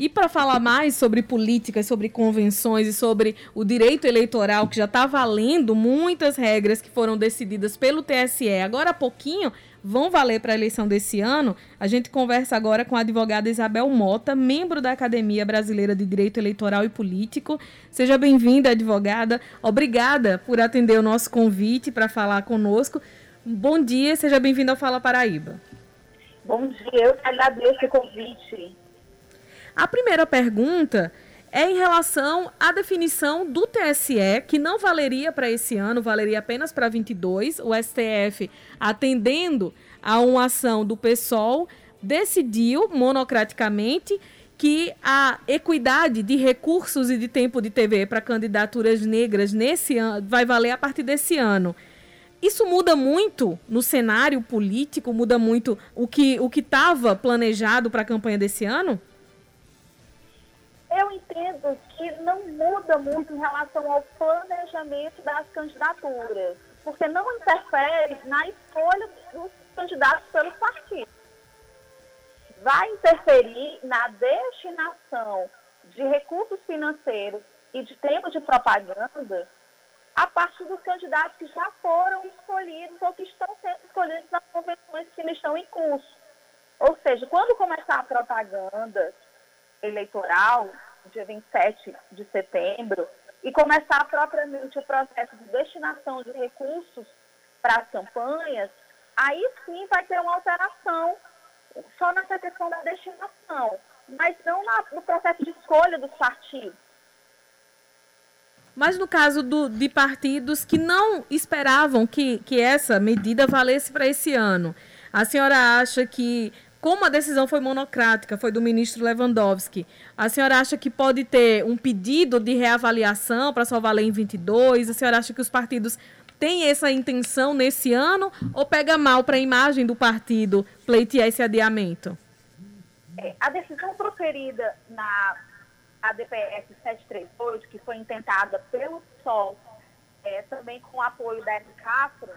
E para falar mais sobre políticas, sobre convenções e sobre o direito eleitoral, que já está valendo muitas regras que foram decididas pelo TSE agora há pouquinho, vão valer para a eleição desse ano, a gente conversa agora com a advogada Isabel Mota, membro da Academia Brasileira de Direito Eleitoral e Político. Seja bem-vinda, advogada. Obrigada por atender o nosso convite para falar conosco. Bom dia, seja bem-vinda ao Fala Paraíba. Bom dia, eu agradeço o convite. A primeira pergunta é em relação à definição do TSE, que não valeria para esse ano, valeria apenas para 22. O STF, atendendo a uma ação do PSOL, decidiu monocraticamente que a equidade de recursos e de tempo de TV para candidaturas negras nesse ano vai valer a partir desse ano. Isso muda muito no cenário político, muda muito o que o que estava planejado para a campanha desse ano? Entendo que não muda muito em relação ao planejamento das candidaturas, porque não interfere na escolha dos candidatos pelos partidos. Vai interferir na destinação de recursos financeiros e de tempo de propaganda a partir dos candidatos que já foram escolhidos ou que estão sendo escolhidos nas convenções que estão em curso. Ou seja, quando começar a propaganda eleitoral, dia 27 de setembro, e começar propriamente o processo de destinação de recursos para as campanhas, aí sim vai ter uma alteração só nessa questão da destinação, mas não na, no processo de escolha dos partidos. Mas no caso do, de partidos que não esperavam que, que essa medida valesse para esse ano, a senhora acha que como a decisão foi monocrática, foi do ministro Lewandowski, a senhora acha que pode ter um pedido de reavaliação para só valer em 22? A senhora acha que os partidos têm essa intenção nesse ano ou pega mal para a imagem do partido pleitear esse adiamento? É, a decisão proferida na ADPS 738, que foi intentada pelo PSOL, é, também com o apoio da Castro,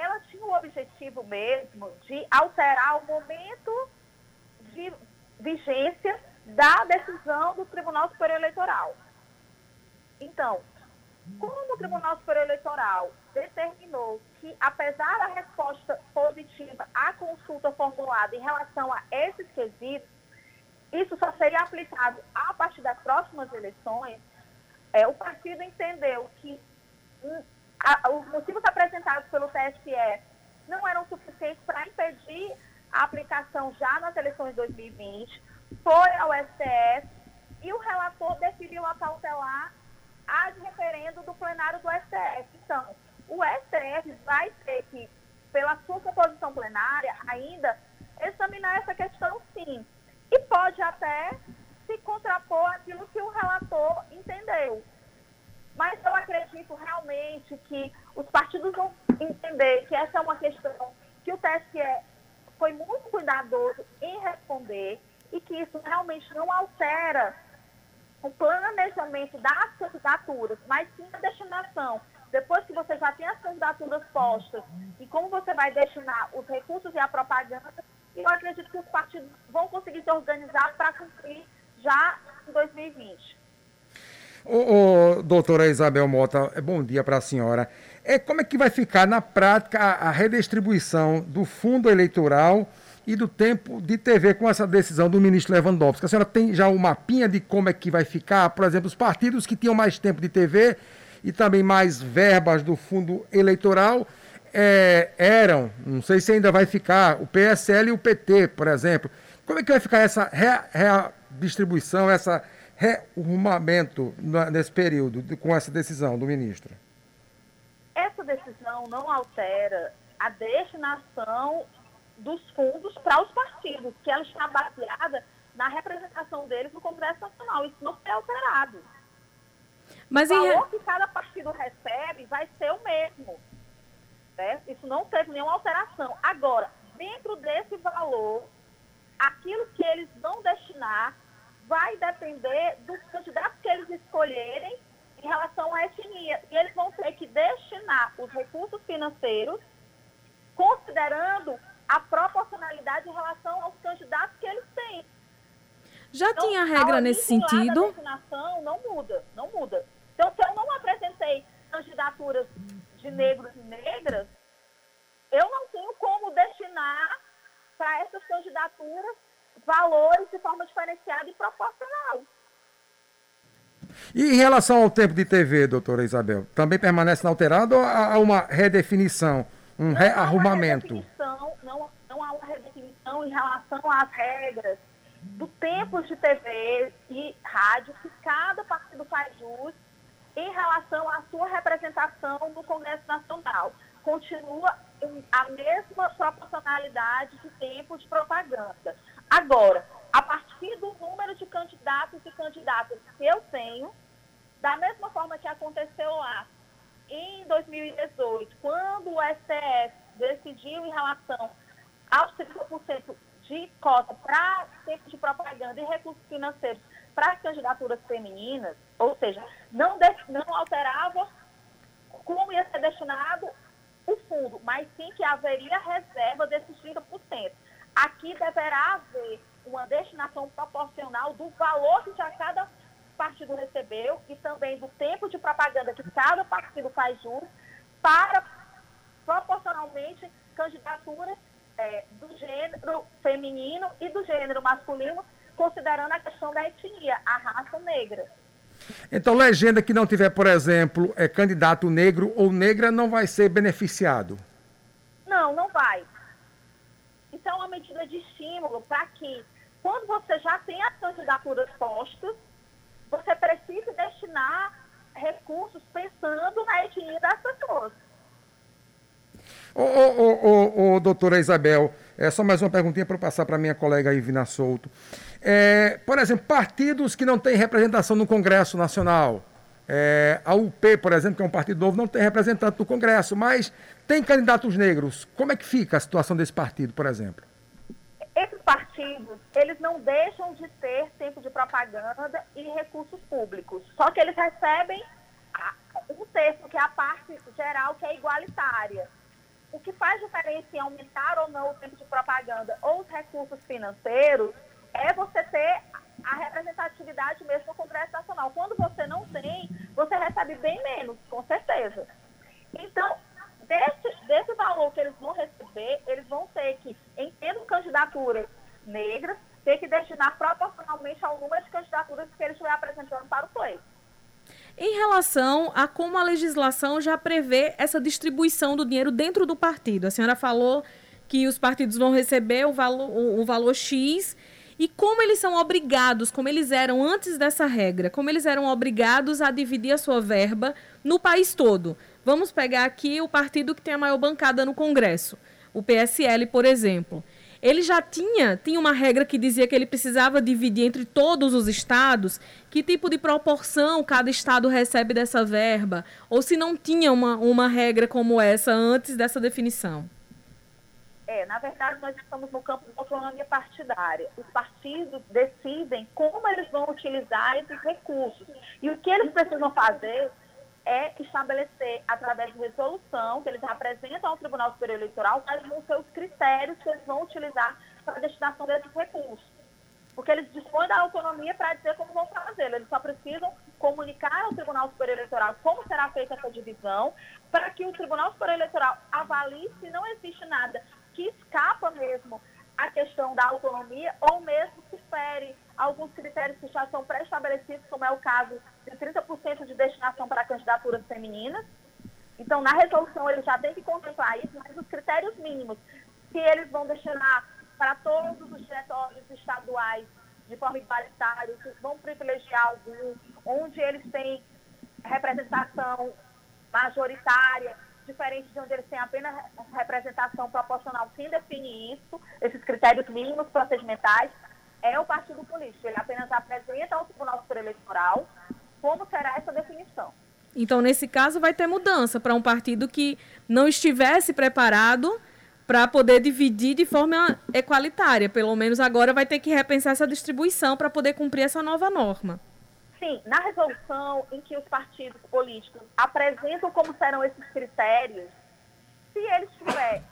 ela tinha o objetivo mesmo de alterar o momento de vigência da decisão do Tribunal Superior Eleitoral. Então, como o Tribunal Superior Eleitoral determinou que, apesar da resposta positiva à consulta formulada em relação a esses quesitos, isso só seria aplicado a partir das próximas eleições, é, o partido entendeu que a, os motivos apresentados pelo TSE não eram suficientes para impedir a aplicação já nas eleições de 2020, foi ao STF e o relator definiu a cautelar referendo do plenário do STF. Então, o STF vai ter que, pela sua composição plenária, ainda examinar essa questão sim. E pode até se contrapor aquilo que o relator acredito realmente que os partidos vão entender que essa é uma questão que o TSE foi muito cuidadoso em responder e que isso realmente não altera o planejamento das candidaturas, mas sim a destinação. Depois que você já tem as candidaturas postas e como você vai destinar os recursos e a propaganda, eu acredito que os partidos vão conseguir se organizar para cumprir já em 2020. Ô, ô, doutora Isabel Mota, é bom dia para a senhora. É, como é que vai ficar na prática a, a, redistribuição do fundo eleitoral e do tempo de TV com essa decisão do ministro Lewandowski? A senhora tem já um mapinha de como é que vai ficar, por exemplo, os partidos que tinham mais tempo de TV e também mais verbas do fundo eleitoral é, eram, não sei se ainda vai ficar, o PSL e o PT, por exemplo. Como é que vai ficar essa redistribuição, essa rearrumamento nesse período com essa decisão do ministro? Essa decisão não altera a destinação dos fundos para os partidos, que ela está baseada na representação deles no Congresso Nacional. Isso não foi alterado. Mas o valor em... que cada partido recebe vai ser o mesmo. Né? Isso não teve nenhuma alteração. Agora, dentro desse valor, aquilo que eles vão destinar vai depender dos candidatos que eles escolherem em relação à etnia. E eles vão ter que destinar os recursos financeiros considerando a proporcionalidade em relação aos candidatos que eles têm. Já então, tinha regra nesse sentido? A destinação não muda, não muda. Então, se eu não apresentei candidaturas de negros e negras, eu não tenho como destinar para essas candidaturas valores de forma diferenciada e proporcional. E em relação ao tempo de TV, doutora Isabel, também permanece inalterado ou há uma redefinição, um não rearrumamento? Há não, não há uma redefinição em relação às regras do tempo de TV e rádio que cada partido faz jus em relação à sua representação no Congresso Nacional. Continua a mesma proporcionalidade de tempo de propaganda. Agora, a partir do número de candidatos e candidatas que eu tenho, da mesma forma que aconteceu lá em 2018, quando o STF decidiu em relação aos 30% de cota para tempo de propaganda e recursos financeiros para as candidaturas femininas, ou seja, não, de, não alterava como ia ser destinado o fundo, mas sim que haveria reserva desses 30%. Aqui deverá haver uma destinação proporcional do valor que já cada partido recebeu e também do tempo de propaganda que cada partido faz jus para proporcionalmente candidaturas é, do gênero feminino e do gênero masculino, considerando a questão da etnia, a raça negra. Então, legenda que não tiver, por exemplo, é candidato negro ou negra não vai ser beneficiado? Não, não vai. Isso é uma medida de estímulo para que, quando você já tem as candidaturas postas, você precise destinar recursos pensando na etnia das pessoas. Ô, ô, ô, ô, doutora Isabel, é só mais uma perguntinha para passar para minha colega Ivina Souto. É, por exemplo, partidos que não têm representação no Congresso Nacional. É, a UP, por exemplo, que é um partido novo, não tem representante no Congresso, mas tem candidatos negros. Como é que fica a situação desse partido, por exemplo? Esses partidos, eles não deixam de ter tempo de propaganda e recursos públicos. Só que eles recebem um terço, que é a parte geral, que é igualitária. O que faz diferença em aumentar ou não o tempo de propaganda ou os recursos financeiros é você ter a representatividade mesmo no Congresso Nacional. Quando você não tem, recebe bem menos, com certeza. Então, desse, desse valor que eles vão receber, eles vão ter que, em tendo candidaturas negras, ter que destinar proporcionalmente ao número de candidaturas que eles estiver apresentando para o pleito. Em relação a como a legislação já prevê essa distribuição do dinheiro dentro do partido, a senhora falou que os partidos vão receber o valor, o, o valor X e como eles são obrigados, como eles eram antes dessa regra, como eles eram obrigados a dividir a sua verba no país todo. Vamos pegar aqui o partido que tem a maior bancada no Congresso, o PSL, por exemplo. Ele já tinha, tinha uma regra que dizia que ele precisava dividir entre todos os estados que tipo de proporção cada estado recebe dessa verba, ou se não tinha uma, uma regra como essa antes dessa definição. É, na verdade, nós estamos no campo da autonomia partidária. Os partidos decidem como eles vão utilizar esses recursos. E o que eles precisam fazer é estabelecer, através de resolução, que eles apresentam ao Tribunal Superior Eleitoral, quais vão ser os critérios que eles vão utilizar para a destinação desses recursos. Porque eles dispõem da autonomia para dizer como vão fazer. Eles só precisam comunicar ao Tribunal Superior Eleitoral como será feita essa divisão, para que o Tribunal Superior Eleitoral avalie se não existe nada que escapa mesmo à questão da autonomia ou mesmo que fere alguns critérios que já são pré-estabelecidos, como é o caso de 30% de destinação para candidaturas femininas. Então, na resolução, ele já tem que contemplar isso, mas os critérios mínimos que eles vão destinar para todos os diretórios estaduais de forma igualitária, que vão privilegiar algum, onde eles têm representação majoritária, diferente de onde eles têm apenas representação proporcional, quem define isso, esses critérios mínimos procedimentais, é o partido político. Ele apenas apresenta ao Tribunal Superior Eleitoral como será essa definição. Então, nesse caso, vai ter mudança para um partido que não estivesse preparado para poder dividir de forma equalitária. Pelo menos agora vai ter que repensar essa distribuição para poder cumprir essa nova norma. Sim, na resolução em que os partidos políticos apresentam como serão esses critérios, se eles estiver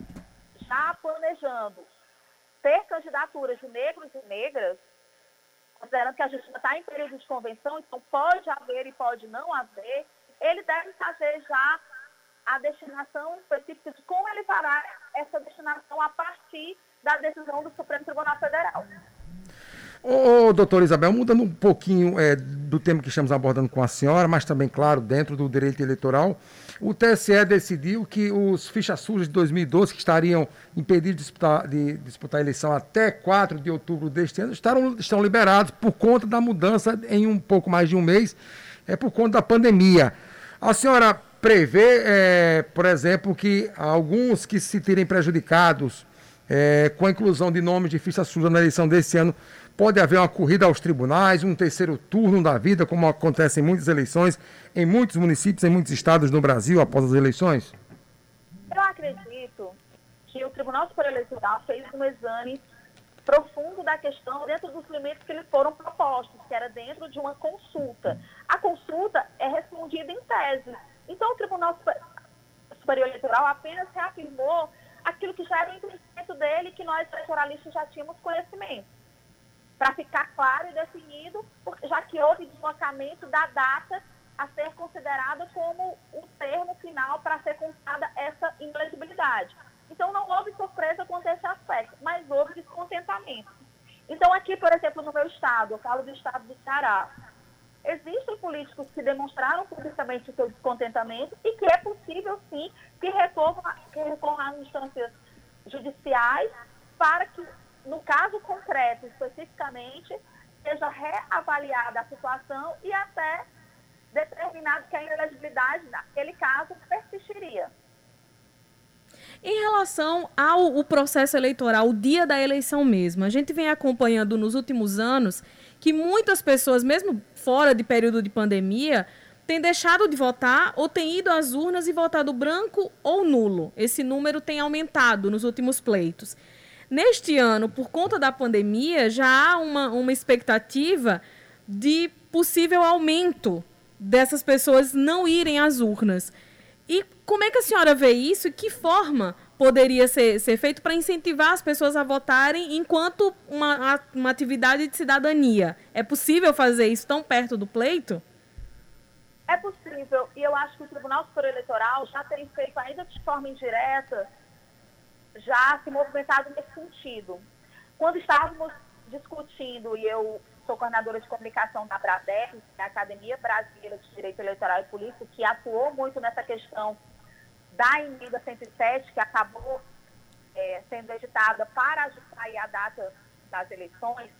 já planejando ter candidaturas de negros e negras, considerando que a justiça está em período de convenção, então pode haver e pode não haver, ele deve fazer já a destinação específica de como ele fará essa destinação a partir da decisão do Supremo Tribunal Federal. Ô, doutora Isabel, mudando um pouquinho é, do tema que estamos abordando com a senhora, mas também, claro, dentro do direito eleitoral, o TSE decidiu que os fichas sujas de 2012, que estariam impedidos de disputar, de disputar a eleição até 4 de outubro deste ano, estarão, estão liberados por conta da mudança em um pouco mais de um mês, é por conta da pandemia. A senhora prevê, é, por exemplo, que alguns que se tirem prejudicados é, com a inclusão de nomes de ficha suja na eleição desse ano Pode haver uma corrida aos tribunais, um terceiro turno da vida, como acontece em muitas eleições, em muitos municípios, em muitos estados no Brasil após as eleições? Eu acredito que o Tribunal Superior Eleitoral fez um exame profundo da questão dentro dos limites que lhe foram propostos, que era dentro de uma consulta. A consulta é respondida em tese. Então, o Tribunal Superior Eleitoral apenas reafirmou aquilo que já era o entendimento dele, que nós, eleitoralistas, já tínhamos conhecimento para ficar claro e definido, já que houve deslocamento da data a ser considerada como o termo final para ser contada essa inelegibilidade. Então, não houve surpresa quanto a esse aspecto, mas houve descontentamento. Então, aqui, por exemplo, no meu estado, eu falo do estado do Ceará, existem políticos que demonstraram publicamente o seu descontentamento e que é possível, sim, que recorram, que recorram instâncias judiciais para que no caso concreto, especificamente, seja reavaliada a situação e até determinado que a inelegibilidade, naquele caso, persistiria. Em relação ao processo eleitoral, o dia da eleição mesmo, a gente vem acompanhando nos últimos anos que muitas pessoas, mesmo fora de período de pandemia, têm deixado de votar ou têm ido às urnas e votado branco ou nulo. Esse número tem aumentado nos últimos pleitos. Neste ano, por conta da pandemia, já há uma, uma expectativa de possível aumento dessas pessoas não irem às urnas. E como é que a senhora vê isso e que forma poderia ser, ser feito para incentivar as pessoas a votarem enquanto uma, uma atividade de cidadania? É possível fazer isso tão perto do pleito? É possível, e eu acho que o Tribunal Superior Eleitoral já tem feito, ainda de forma indireta, já se movimentado nesse sentido. Quando estávamos discutindo, e eu sou coordenadora de comunicação da BRADEC, é a Academia Brasileira de Direito Eleitoral e Política, que atuou muito nessa questão da emenda 107, que acabou é, sendo editada para ajustar a data das eleições,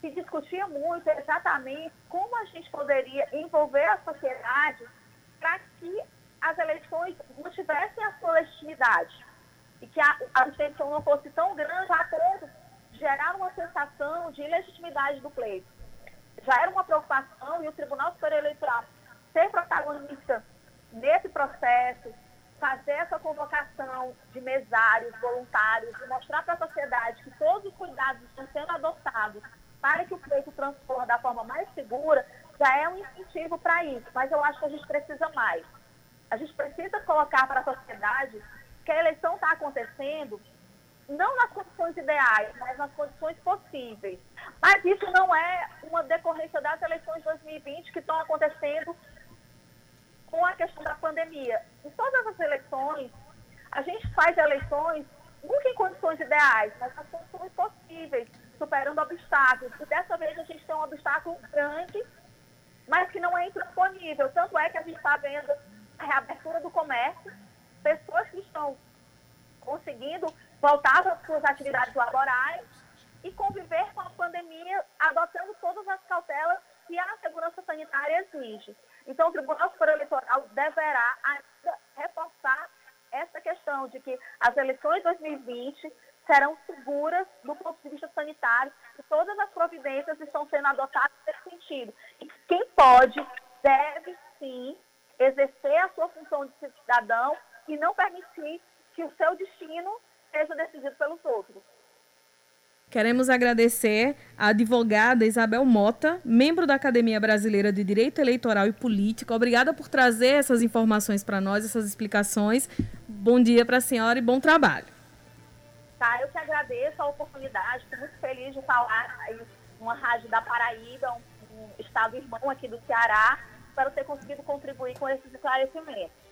se discutia muito exatamente como a gente poderia envolver a sociedade para que as eleições mantivessem a sua legitimidade e que a, a abstenção não fosse tão grande a ponto de gerar uma sensação de ilegitimidade do pleito. Já era uma preocupação e o Tribunal Superior Eleitoral ser protagonista nesse processo, fazer essa convocação de mesários, voluntários, e mostrar para a sociedade que todos os cuidados estão sendo adotados para que o pleito transcorra da forma mais segura, já é um incentivo para isso. Mas eu acho que a gente precisa mais. A gente precisa colocar para a sociedade que a eleição está acontecendo não nas condições ideais, mas nas condições possíveis. Mas isso não é uma decorrência das eleições de 2020 que estão acontecendo com a questão da pandemia. Em todas as eleições, a gente faz eleições nunca em condições ideais, mas nas condições possíveis, superando obstáculos. E dessa vez a gente tem um obstáculo grande, mas que não é intransponível. Tanto é que a gente está vendo a reabertura do comércio, pessoas que estão conseguindo voltar às suas atividades laborais e conviver com a pandemia, adotando todas as cautelas que a segurança sanitária exige. Então, o Tribunal Superior Eleitoral deverá ainda reforçar essa questão de que as eleições 2020 serão seguras do ponto de vista sanitário e todas as providências estão sendo adotadas nesse sentido. E quem pode, deve sim exercer a sua função de cidadão e não permitir que o seu destino seja decidido pelos outros. Queremos agradecer a advogada Isabel Mota, membro da Academia Brasileira de Direito Eleitoral e Político. Obrigada por trazer essas informações para nós, essas explicações. Bom dia para a senhora e bom trabalho. Tá, eu que agradeço a oportunidade, estou muito feliz de falar no uma rádio da Paraíba, um, um estado irmão aqui do Ceará, para ter conseguido contribuir com esses esclarecimentos.